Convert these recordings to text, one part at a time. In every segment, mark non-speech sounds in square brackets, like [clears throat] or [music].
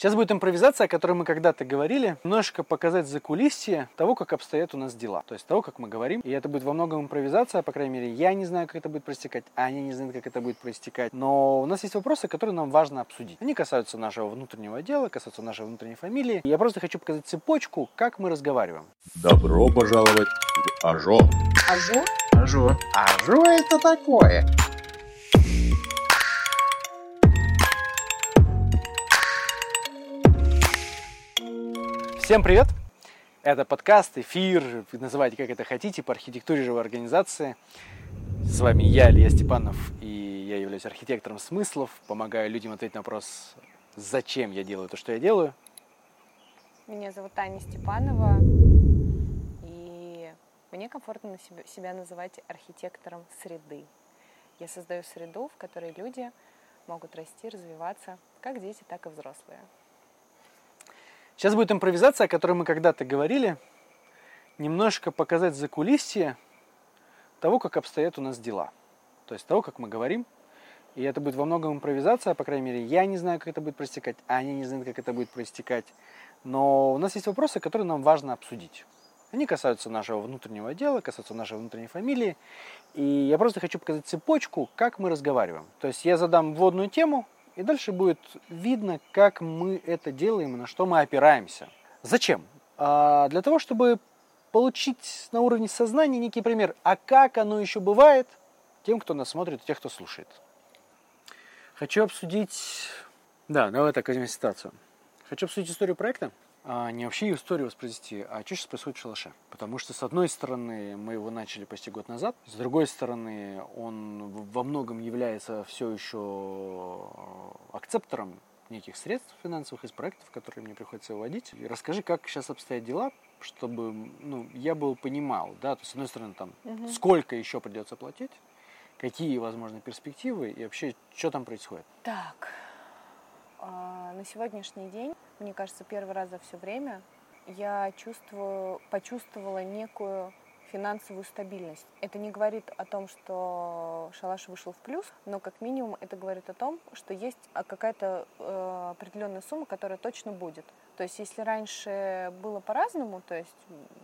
Сейчас будет импровизация, о которой мы когда-то говорили, немножко показать за кулисье того, как обстоят у нас дела, то есть того, как мы говорим. И это будет во многом импровизация, по крайней мере, я не знаю, как это будет проистекать, а они не знают, как это будет проистекать. Но у нас есть вопросы, которые нам важно обсудить. Они касаются нашего внутреннего дела, касаются нашей внутренней фамилии. Я просто хочу показать цепочку, как мы разговариваем. Добро пожаловать в Ажо. Ажо? Ажо. Ажо это такое? Всем привет! Это подкаст, эфир, называйте как это хотите, по архитектуре живой организации. С вами я, Илья Степанов, и я являюсь архитектором смыслов, помогаю людям ответить на вопрос, зачем я делаю то, что я делаю. Меня зовут Таня Степанова, и мне комфортно себя называть архитектором среды. Я создаю среду, в которой люди могут расти, развиваться, как дети, так и взрослые. Сейчас будет импровизация, о которой мы когда-то говорили. Немножко показать за кулисье того, как обстоят у нас дела. То есть того, как мы говорим. И это будет во многом импровизация, по крайней мере, я не знаю, как это будет проистекать, а они не знают, как это будет проистекать. Но у нас есть вопросы, которые нам важно обсудить. Они касаются нашего внутреннего дела, касаются нашей внутренней фамилии. И я просто хочу показать цепочку, как мы разговариваем. То есть я задам вводную тему, и дальше будет видно, как мы это делаем на что мы опираемся. Зачем? А для того, чтобы получить на уровне сознания некий пример. А как оно еще бывает тем, кто нас смотрит, и тех, кто слушает. Хочу обсудить... Да, давай так возьмем ситуацию. Хочу обсудить историю проекта не вообще историю воспроизвести, а что сейчас происходит в шалаше. Потому что, с одной стороны, мы его начали почти год назад, с другой стороны, он во многом является все еще акцептором неких средств финансовых из проектов, которые мне приходится выводить. И расскажи, как сейчас обстоят дела, чтобы ну, я был понимал, да, то есть, с одной стороны, там, угу. сколько еще придется платить, какие возможны перспективы и вообще, что там происходит. Так, а, на сегодняшний день, мне кажется, первый раз за все время я чувствую, почувствовала некую финансовую стабильность. Это не говорит о том, что шалаш вышел в плюс, но как минимум это говорит о том, что есть какая-то э, определенная сумма, которая точно будет. То есть если раньше было по-разному, то есть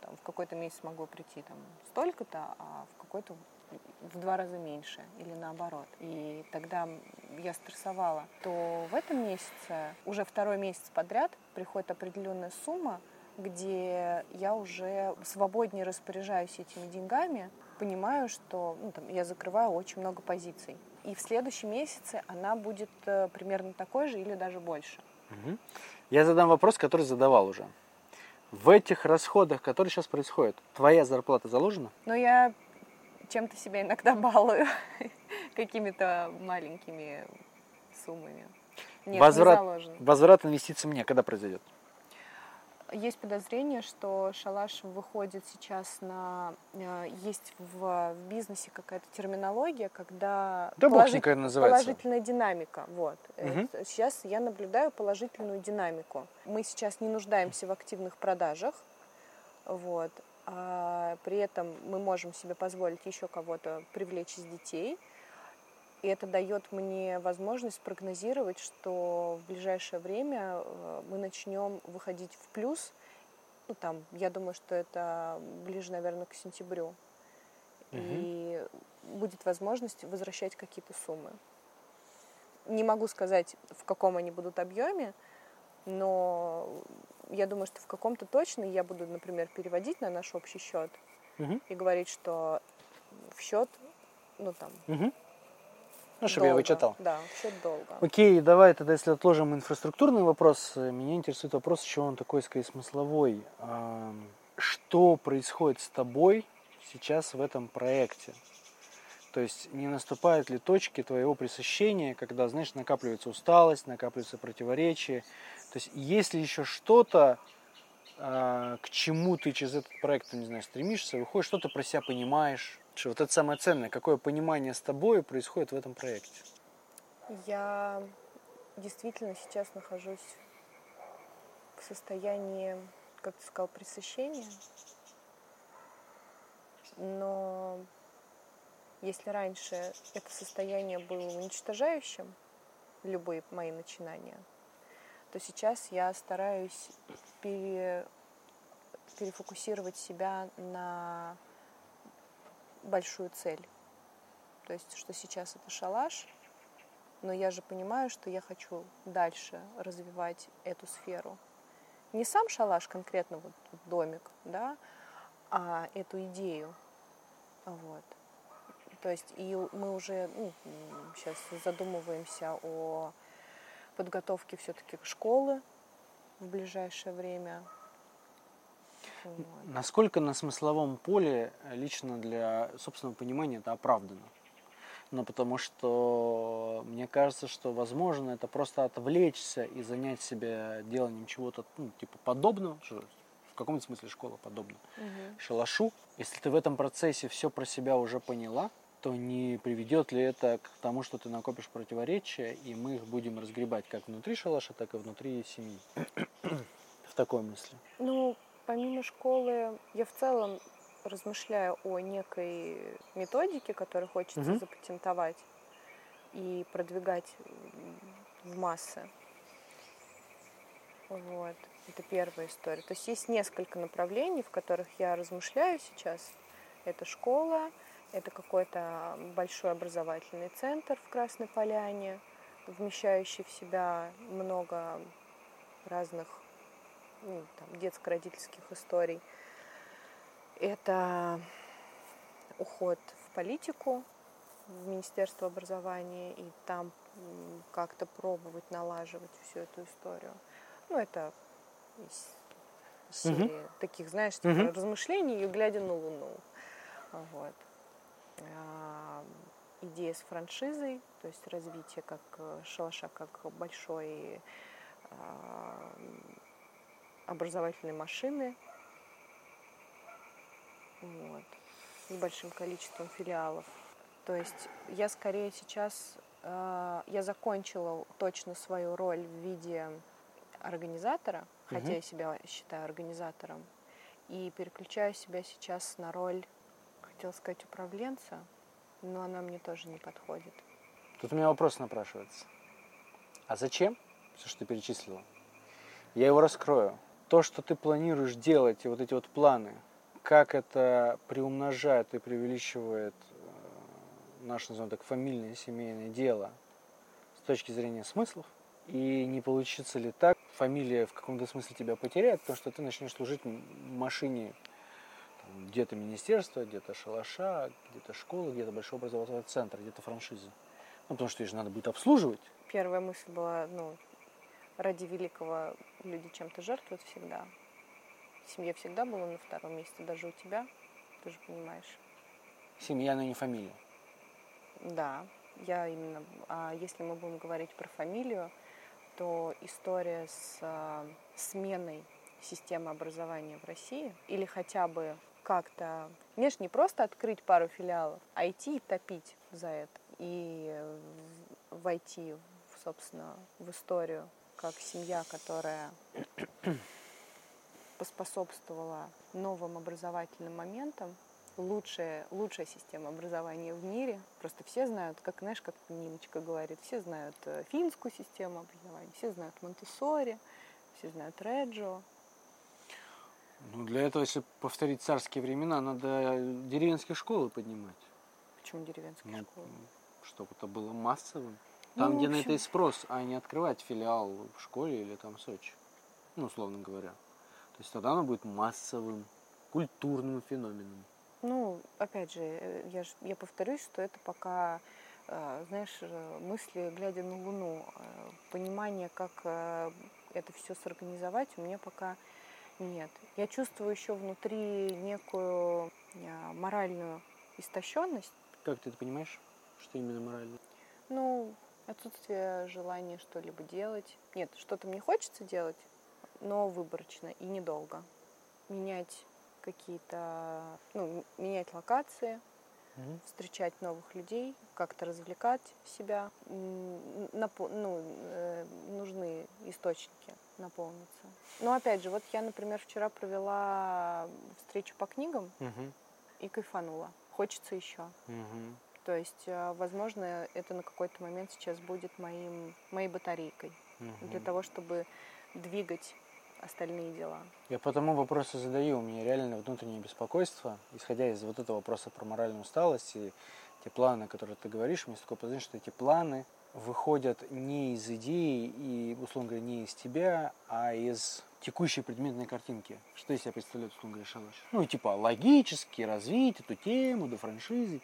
там, в какой-то месяц могло прийти там столько-то, а в какой-то в два раза меньше или наоборот. И тогда я стрессовала, то в этом месяце, уже второй месяц подряд, приходит определенная сумма, где я уже свободнее распоряжаюсь этими деньгами, понимаю, что ну, там, я закрываю очень много позиций. И в следующем месяце она будет э, примерно такой же или даже больше. Угу. Я задам вопрос, который задавал уже. В этих расходах, которые сейчас происходят, твоя зарплата заложена? Ну, я чем-то себя иногда [laughs] балую, какими-то маленькими суммами. Нет, возврат, не заложено. Возврат инвестиций мне когда произойдет? Есть подозрение, что шалаш выходит сейчас на... Э, есть в, в бизнесе какая-то терминология, когда да положит, положительная динамика. Вот. Угу. Сейчас я наблюдаю положительную динамику. Мы сейчас не нуждаемся в активных продажах. Вот а при этом мы можем себе позволить еще кого-то привлечь из детей. И это дает мне возможность прогнозировать, что в ближайшее время э, мы начнем выходить в плюс. Ну, там, я думаю, что это ближе, наверное, к сентябрю. Угу. И будет возможность возвращать какие-то суммы. Не могу сказать, в каком они будут объеме, но я думаю, что в каком-то точно я буду, например, переводить на наш общий счет угу. и говорить, что в счет, ну там. Угу. Ну, чтобы долго. я вычитал. Да, в счет долго. Окей, давай тогда, если отложим инфраструктурный вопрос, меня интересует вопрос, еще он такой, скорее, смысловой. Что происходит с тобой сейчас в этом проекте? То есть не наступают ли точки твоего пресыщения, когда, знаешь, накапливается усталость, накапливается противоречие, то есть есть ли еще что-то, а, к чему ты через этот проект, не знаю, стремишься, выходишь, что-то про себя понимаешь, что вот это самое ценное, какое понимание с тобой происходит в этом проекте? Я действительно сейчас нахожусь в состоянии, как ты сказал, пресыщения. Но если раньше это состояние было уничтожающим, любые мои начинания – то сейчас я стараюсь пере- перефокусировать себя на большую цель. То есть, что сейчас это шалаш, но я же понимаю, что я хочу дальше развивать эту сферу. Не сам шалаш конкретно, вот домик, да, а эту идею. Вот. То есть и мы уже ну, сейчас задумываемся о подготовке все-таки школы в ближайшее время. Вот. Насколько на смысловом поле э, лично для собственного понимания это оправдано? Ну, потому что мне кажется, что возможно это просто отвлечься и занять себя деланием чего-то, ну, типа подобного, в каком-то смысле школа подобна Мгм. шалашу. Если ты в этом процессе все про себя уже поняла, то не приведет ли это к тому, что ты накопишь противоречия, и мы их будем разгребать как внутри шалаша, так и внутри семьи. [clears throat] В такой мысли. Ну, помимо школы, я в целом размышляю о некой методике, которую хочется Мгм. запатентовать и продвигать в массы. Вот. Это первая история. То есть есть несколько направлений, в которых я размышляю сейчас. Это школа, это какой-то большой образовательный центр в Красной Поляне, вмещающий в себя много разных ну, там, детско-родительских историй. Это уход в политику, в Министерство образования, и там как-то пробовать налаживать всю эту историю. Ну, это из из серии таких, знаешь, Мгм. размышлений, глядя на Луну. Вот. А, Идея с франшизой, то есть развитие как э, шалаша, как большой а, образовательной машины вот, с большим количеством филиалов. То есть я скорее сейчас, э, я закончила точно свою роль в виде организатора, хотя Мгм. я себя считаю организатором, и переключаю себя сейчас на роль, хотела сказать, управленца, но она мне тоже не подходит. Тут у меня вопрос напрашивается. А зачем все, что ты перечислила? Я его раскрою. То, что ты планируешь делать, и вот эти вот планы, как это приумножает и преувеличивает э, наше, назовем так, фамильное семейное дело с точки зрения смыслов, и не получится ли так, фамилия в каком-то смысле тебя потеряет, потому что ты начнешь служить машине где-то министерства, где-то шалаша, где-то школы, где-то большой образовательный центр, где-то франшизы. Ну, потому что ее же надо будет обслуживать. Первая мысль была, ну, ради великого люди чем-то жертвуют всегда. Семья всегда была на втором месте, даже у тебя, ты же понимаешь. Семья, но не фамилия. Да, я именно. А если мы будем говорить про фамилию, то история с а, сменой системы образования в России или хотя бы как-то, знаешь, не просто открыть пару филиалов, а идти и топить за это и э, войти, собственно, в историю как семья, которая [coughs] поспособствовала новым образовательным моментам, лучшая, лучшая система образования в мире. Просто все знают, как, знаешь, как Ниночка говорит, все знают э, финскую систему образования, все знают Монтессори, все знают Реджио. Ну, для этого, если повторить царские времена, надо деревенские школы поднимать. Почему деревенские Ну, школы? чтобы это было массовым. Ну, Там, в где на общем- это и спрос, а не открывать филиал в школе или там в Сочи. Ну, условно говоря. То есть тогда оно будет массовым, культурным феноменом. Ну, опять же, э, я, ж- я повторюсь, что это пока, э, знаешь, э, мысли, глядя на Луну, понимание, как это все сорганизовать, у меня пока нет. Я чувствую еще внутри некую э, моральную истощенность, Как ты это понимаешь? Что именно морально? ну, отсутствие желания что-либо делать. Нет, что-то мне хочется делать, но выборочно и недолго. Менять какие-то, ну, менять локации, Мгм. встречать новых людей, как-то развлекать себя. Напо- ну, э, нужны источники наполниться. Но опять же, вот я, например, вчера провела встречу по книгам Мгм. и кайфанула. Хочется еще. Мгм. То есть, э, возможно, это на какой-то момент сейчас будет моим, моей батарейкой. для Мгм. того, чтобы двигать остальные дела. Я потому вопросы задаю. У меня реально внутреннее беспокойство, исходя из вот этого вопроса про моральную усталость и те планы, которые ты говоришь, у меня такое подозрение, что эти планы выходят не из идеи и, условно говоря, не из тебя, а из текущей предметной картинки. Что из себя представляет, условно говоря, шалаш? Ну, типа, логически развить эту тему до франшизы.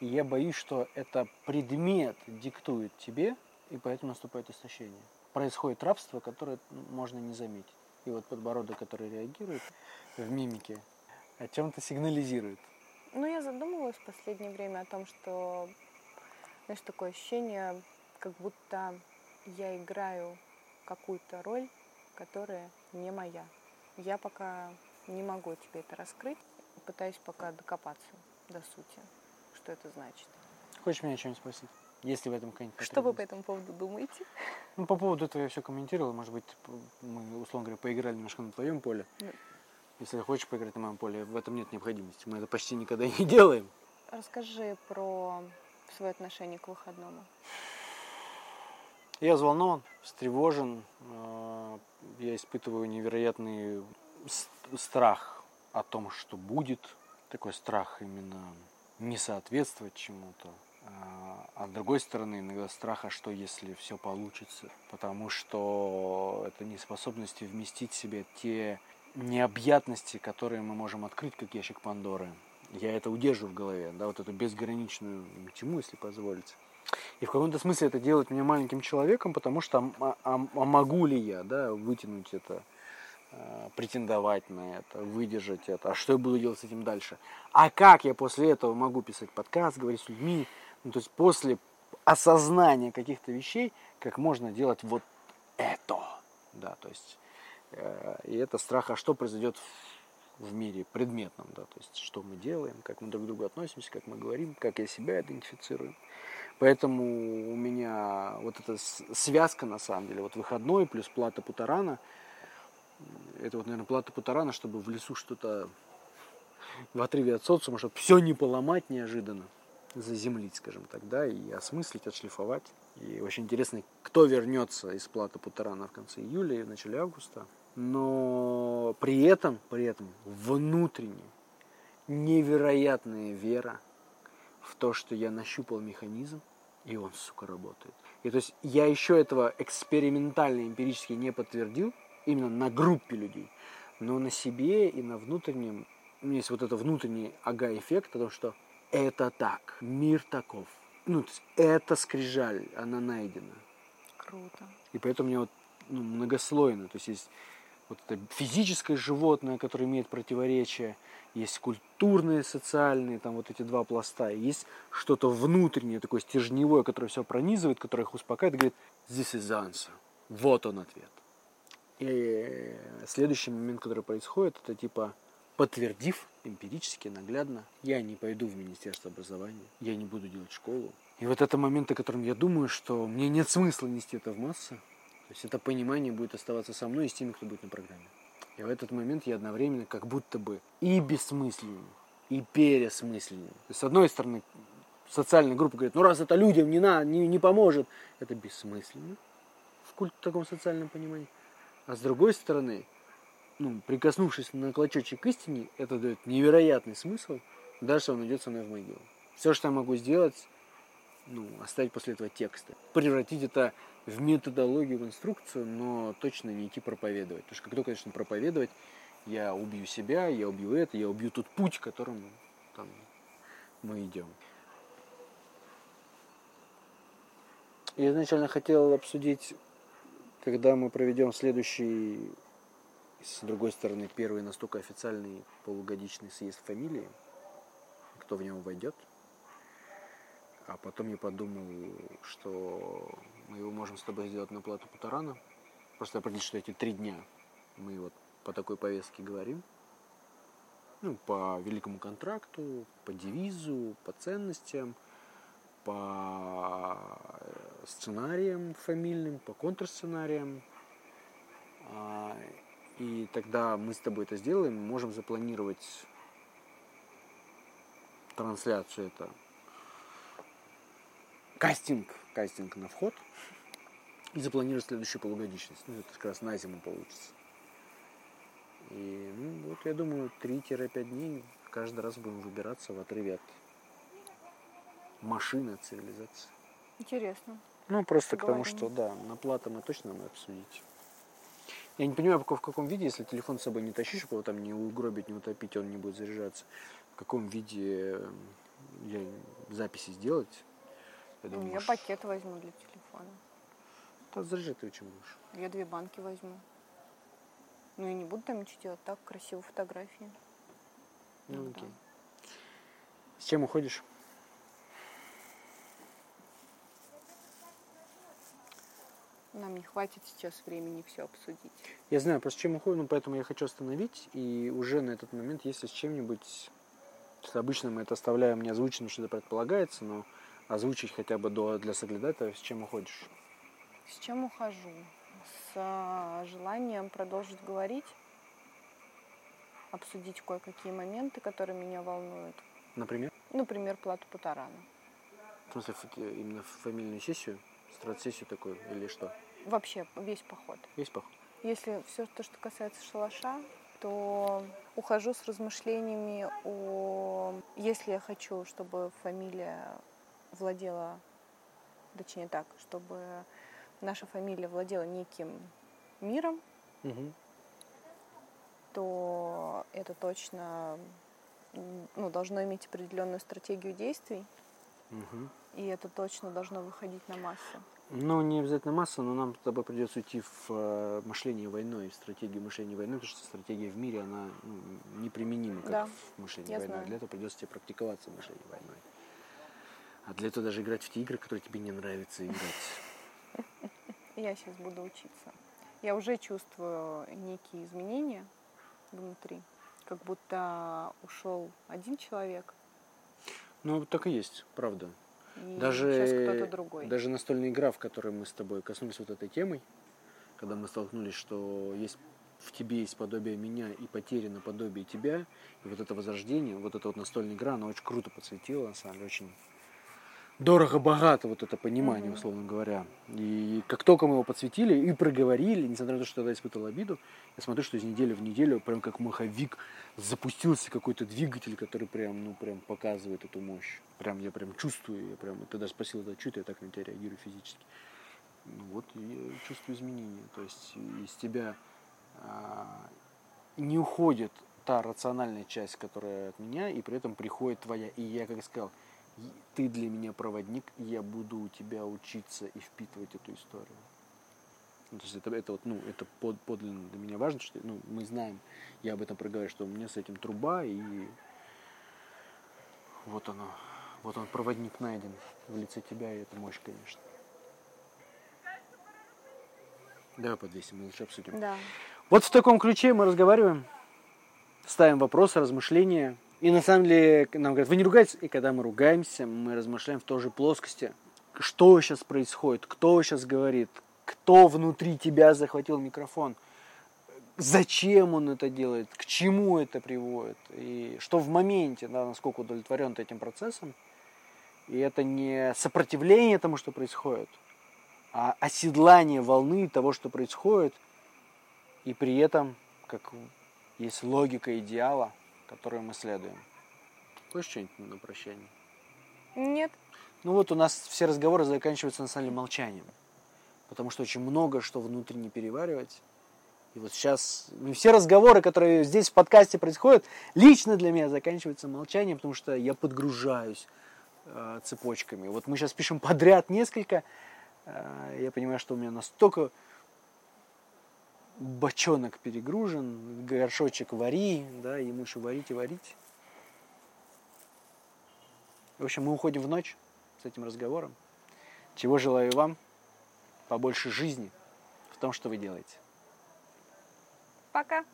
И я боюсь, что это предмет диктует тебе, и поэтому наступает истощение. Происходит рабство, которое можно не заметить. И вот подбородок, который реагирует в мимике, о чем-то сигнализирует. Ну, я задумывалась в последнее время о том, что, знаешь, такое ощущение, как будто я играю какую-то роль, которая не моя. Я пока не могу тебе это раскрыть, пытаюсь пока докопаться до сути, что это значит. Хочешь меня что-нибудь спросить? Есть ли в этом какая-нибудь Что вы по этому поводу думаете? Ну, по поводу этого я все комментировал. Может быть, п- мы, условно говоря, поиграли немножко на твоем поле. Ну. Если хочешь поиграть на моем поле, в этом нет необходимости. Мы это почти никогда не [laughs] делаем. Расскажи про свое отношение к выходному. Я взволнован, встревожен. э, Я испытываю невероятный страх о том, что будет. Такой страх именно не соответствовать чему-то. А а с другой стороны, иногда страх, а что если все получится? Потому что это неспособность вместить в себе те необъятности, которые мы можем открыть, как ящик Пандоры. Я это удерживаю в голове, да, вот эту безграничную тьму, если позволите. И в каком-то смысле это делает меня маленьким человеком, потому что а, а- а могу ли я да, вытянуть это, э, претендовать на это, выдержать это, а что я буду делать с этим дальше? А как я после этого могу писать подкаст, говорить с людьми? Ну, то есть после осознания каких-то вещей, как можно делать вот это. Да, то есть, э, и это страх, а что произойдет в, в мире предметном, да, то есть, что мы делаем, как мы друг к другу относимся, как мы говорим, как я себя идентифицирую. Поэтому у меня вот эта связка, на самом деле, вот выходной плюс плата Путарана, это вот, наверное, плата Путарана, чтобы в лесу что-то в отрыве от социума, чтобы все не поломать неожиданно, заземлить, скажем так, да, и осмыслить, отшлифовать. И очень интересно, кто вернется из плата Путарана в конце июля и в начале августа. Но при этом, при этом внутренне невероятная вера в то, что я нащупал механизм, и он, сука, работает. И то есть я еще этого экспериментально, эмпирически не подтвердил, именно на группе людей, но на себе и на внутреннем, у меня есть вот это внутренний ага-эффект о том, что это так, мир таков. Ну, то есть это скрижаль, она найдена. Круто. И поэтому у меня вот ну, многослойно. То есть есть вот это физическое животное, которое имеет противоречия, есть культурные, социальные, там вот эти два пласта, и есть что-то внутреннее, такое стержневое, которое все пронизывает, которое их успокаивает, говорит, this is answer. Вот он ответ. И следующий момент, который происходит, это типа подтвердив эмпирически, наглядно, я не пойду в Министерство образования, я не буду делать школу. И вот это момент, о котором я думаю, что мне нет смысла нести это в массы. То есть это понимание будет оставаться со мной и с теми, кто будет на программе. И в этот момент я одновременно как будто бы и бессмысленен, и пересмысленен. То есть, с одной стороны, социальная группа говорит, ну раз это людям не, на, не, не поможет, это бессмысленно в культ таком социальном понимании. А с другой стороны, ну, прикоснувшись на клочочек к истине, это дает невероятный смысл. Дальше он идет со мной в могилу. Все, что я могу сделать, ну, оставить после этого текста. Превратить это в методологию, в инструкцию, но точно не идти проповедовать. Потому что как только я начну проповедовать, я убью себя, я убью это, я убью тот путь, которым там, мы идем. Я изначально хотел обсудить, когда мы проведем следующий, с другой стороны, первый настолько официальный полугодичный съезд фамилии, кто в него войдет. А потом я подумал, что мы его можем с тобой сделать на плату Путарана. Просто определить, что эти три дня мы вот по такой повестке говорим. Ну, по великому контракту, по девизу, по ценностям, по э, сценариям фамильным, по контрсценариям. И тогда мы с тобой это сделаем, можем запланировать трансляцию это кастинг, кастинг на вход. И запланировать следующую полугодичность. Ну, это как раз на зиму получится. И, ну, вот я думаю, 3-5 дней каждый раз будем выбираться в отрыве от машины, от цивилизации. Интересно. Ну, просто к тому, Поговорим. что, да, на плату мы точно надо обсудить. Я не понимаю, в каком- виде, если телефон с собой не тащишь, его там не угробить, не утопить, он не будет заряжаться. В каком виде э, я записи сделать? Я Ну, думаю, я пакет возьму для телефона. да, заряжать ты чем можешь. Я две банки возьму. Ну, я не буду там ничего делать. Так, красиво фотографии. Ну, Ну, окей. С чем уходишь? Нам не хватит сейчас времени все обсудить. Я знаю, просто чем уходим, ну, поэтому я хочу остановить. И уже на этот момент, если с чем-нибудь... Обычно мы это оставляем неозвученным, что это предполагается, но озвучить хотя бы до, для соглядатая, с чем уходишь. С чем ухожу? С а, желанием продолжить говорить, обсудить кое-какие моменты, которые меня волнуют. Например? Например, плату Путарана. В смысле, именно фамильную сессию, страт-сессию такую или что? Вообще, весь поход. Есть поход? Если все то, что касается шалаша, то ухожу с размышлениями о... Если я хочу, чтобы фамилия владела, точнее так, чтобы наша фамилия владела неким миром, Угу. то это точно ну, должно иметь определенную стратегию действий, Угу. и это точно должно выходить на массу. Ну, не обязательно масса, но нам с тобой придется уйти в э, мышление войной, в стратегию мышления войны, потому что стратегия в мире, она ну, неприменима, как Да, в мышлении я войны. знаю. Для этого придется тебе практиковаться в мышлении войной. А для этого даже играть в те игры, которые тебе не нравится играть. [laughs] Я сейчас буду учиться. Я уже чувствую некие изменения внутри, как будто ушел один человек, Ну, так и есть, правда. И Даже, другой. даже настольная игра, в которой мы с тобой коснулись вот этой темой, когда мы столкнулись, что есть в тебе есть подобие меня и потеряно подобие тебя, и вот это возрождение, вот эта вот настольная игра, она очень круто подсветила, на самом деле, очень дорого-богато вот это понимание, Мгм. условно говоря. И как только мы его подсветили и проговорили, несмотря на то, что тогда испытывал обиду, я смотрю, что из недели в неделю прям как маховик запустился какой-то двигатель, который прям, ну, прям показывает эту мощь. Прям я прям чувствую, я прям, ты даже спросил, это чуть я так на тебя реагирую физически. Ну вот, я чувствую изменения. То есть из тебя а, не уходит та рациональная часть, которая от меня, и при этом приходит твоя. И я, как сказал, и ты для меня проводник, и я буду у тебя учиться и впитывать эту историю. Ну, то есть это, это вот, ну, это под, подлинно для меня важно, что ну, мы знаем, я об этом проговорю, что у меня с этим труба, и вот оно, вот он проводник найден в лице тебя, и это мощь, конечно. Давай подвесим, мы лучше обсудим. Да. Вот в таком ключе мы разговариваем, ставим вопросы, размышления. И на самом деле нам говорят, вы не ругаетесь? И когда мы ругаемся, мы размышляем в той же плоскости. Что сейчас происходит? Кто сейчас говорит? Кто внутри тебя захватил микрофон? Зачем он это делает? К чему это приводит? И что в моменте, да, насколько удовлетворен ты этим процессом? И это не сопротивление тому, что происходит, а оседлание волны того, что происходит, и при этом, как есть логика идеала, которую мы следуем. Хочешь что-нибудь на прощание? Нет, Ну вот у нас все разговоры заканчиваются на самом деле молчанием. Потому что очень много что внутри не переваривать. И вот сейчас все разговоры, которые здесь в подкасте происходят, лично для меня заканчиваются молчанием, потому что я подгружаюсь э, цепочками. Вот мы сейчас пишем подряд несколько. э, я понимаю, что у меня настолько бочонок перегружен, горшочек вари, да, ему еще варить и варить. В общем, мы уходим в ночь с этим разговором. Чего желаю вам? Побольше жизни в том, что вы делаете. пока.